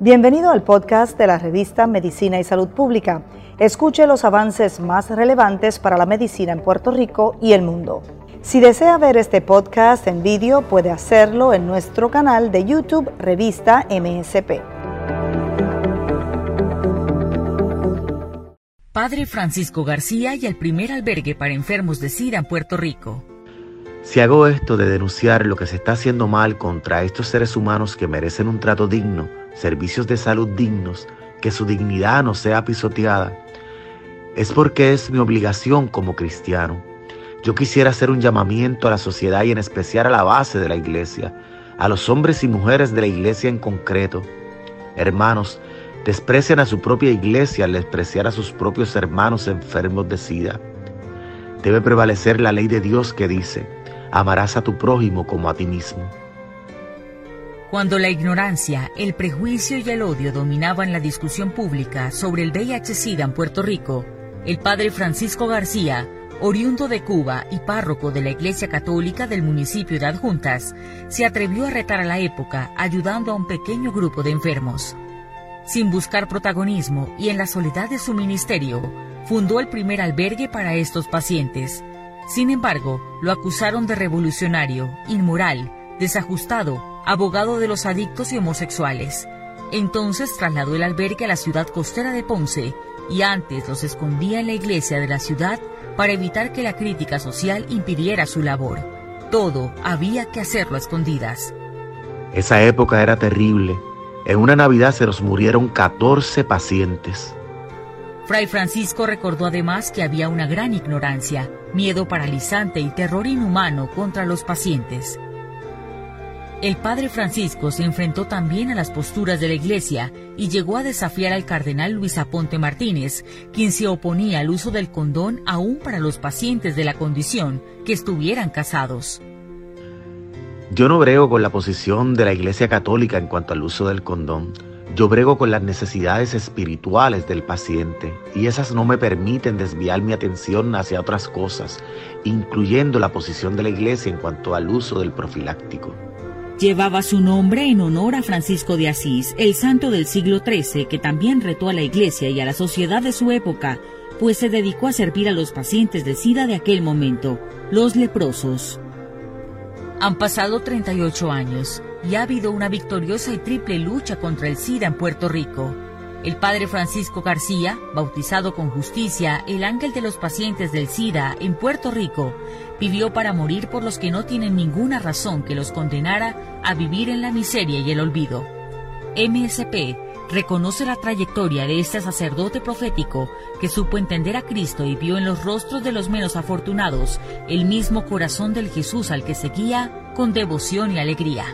Bienvenido al podcast de la revista Medicina y Salud Pública. Escuche los avances más relevantes para la medicina en Puerto Rico y el mundo. Si desea ver este podcast en vídeo, puede hacerlo en nuestro canal de YouTube Revista MSP. Padre Francisco García y el primer albergue para enfermos de SIDA en Puerto Rico. Si hago esto de denunciar lo que se está haciendo mal contra estos seres humanos que merecen un trato digno, servicios de salud dignos, que su dignidad no sea pisoteada, es porque es mi obligación como cristiano. Yo quisiera hacer un llamamiento a la sociedad y en especial a la base de la iglesia, a los hombres y mujeres de la iglesia en concreto. Hermanos, desprecian a su propia iglesia al despreciar a sus propios hermanos enfermos de SIDA. Debe prevalecer la ley de Dios que dice, amarás a tu prójimo como a ti mismo. Cuando la ignorancia, el prejuicio y el odio dominaban la discusión pública sobre el VIH-Sida en Puerto Rico, el padre Francisco García, oriundo de Cuba y párroco de la Iglesia Católica del municipio de Adjuntas, se atrevió a retar a la época ayudando a un pequeño grupo de enfermos. Sin buscar protagonismo y en la soledad de su ministerio, fundó el primer albergue para estos pacientes. Sin embargo, lo acusaron de revolucionario, inmoral, desajustado, abogado de los adictos y homosexuales. Entonces trasladó el albergue a la ciudad costera de Ponce y antes los escondía en la iglesia de la ciudad para evitar que la crítica social impidiera su labor. Todo había que hacerlo a escondidas. Esa época era terrible. En una Navidad se nos murieron 14 pacientes. Fray Francisco recordó además que había una gran ignorancia, miedo paralizante y terror inhumano contra los pacientes. El padre Francisco se enfrentó también a las posturas de la Iglesia y llegó a desafiar al cardenal Luis Aponte Martínez, quien se oponía al uso del condón aún para los pacientes de la condición que estuvieran casados. Yo no brego con la posición de la Iglesia Católica en cuanto al uso del condón. Yo brego con las necesidades espirituales del paciente y esas no me permiten desviar mi atención hacia otras cosas, incluyendo la posición de la Iglesia en cuanto al uso del profiláctico. Llevaba su nombre en honor a Francisco de Asís, el santo del siglo XIII, que también retó a la iglesia y a la sociedad de su época, pues se dedicó a servir a los pacientes de SIDA de aquel momento, los leprosos. Han pasado 38 años y ha habido una victoriosa y triple lucha contra el SIDA en Puerto Rico. El padre Francisco García, bautizado con justicia, el ángel de los pacientes del SIDA en Puerto Rico, vivió para morir por los que no tienen ninguna razón que los condenara a vivir en la miseria y el olvido. MSP reconoce la trayectoria de este sacerdote profético que supo entender a Cristo y vio en los rostros de los menos afortunados el mismo corazón del Jesús al que seguía con devoción y alegría.